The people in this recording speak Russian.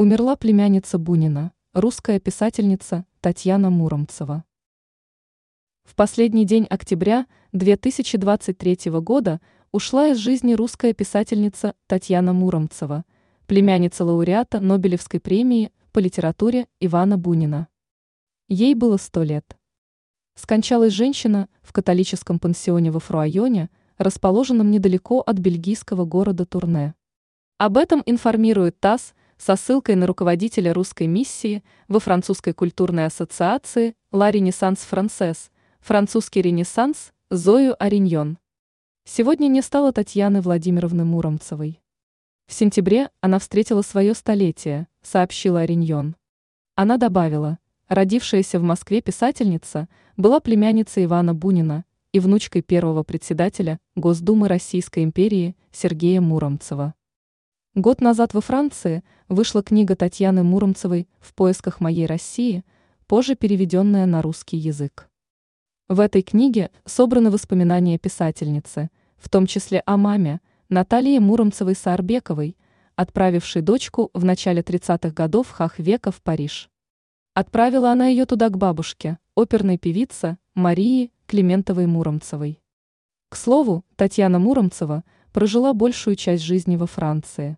Умерла племянница Бунина, русская писательница Татьяна Муромцева. В последний день октября 2023 года ушла из жизни русская писательница Татьяна Муромцева, племянница лауреата Нобелевской премии по литературе Ивана Бунина. Ей было сто лет. Скончалась женщина в католическом пансионе во Фруайоне, расположенном недалеко от бельгийского города Турне. Об этом информирует ТАСС со ссылкой на руководителя русской миссии во французской культурной ассоциации «Ла Ренессанс Францесс», французский ренессанс Зою Ариньон. Сегодня не стало Татьяны Владимировны Муромцевой. В сентябре она встретила свое столетие, сообщила Ариньон. Она добавила, родившаяся в Москве писательница была племянницей Ивана Бунина и внучкой первого председателя Госдумы Российской империи Сергея Муромцева. Год назад во Франции вышла книга Татьяны Муромцевой «В поисках моей России», позже переведенная на русский язык. В этой книге собраны воспоминания писательницы, в том числе о маме, Наталье Муромцевой-Саарбековой, отправившей дочку в начале 30-х годов Хахвека в Париж. Отправила она ее туда к бабушке, оперной певице Марии Климентовой-Муромцевой. К слову, Татьяна Муромцева прожила большую часть жизни во Франции.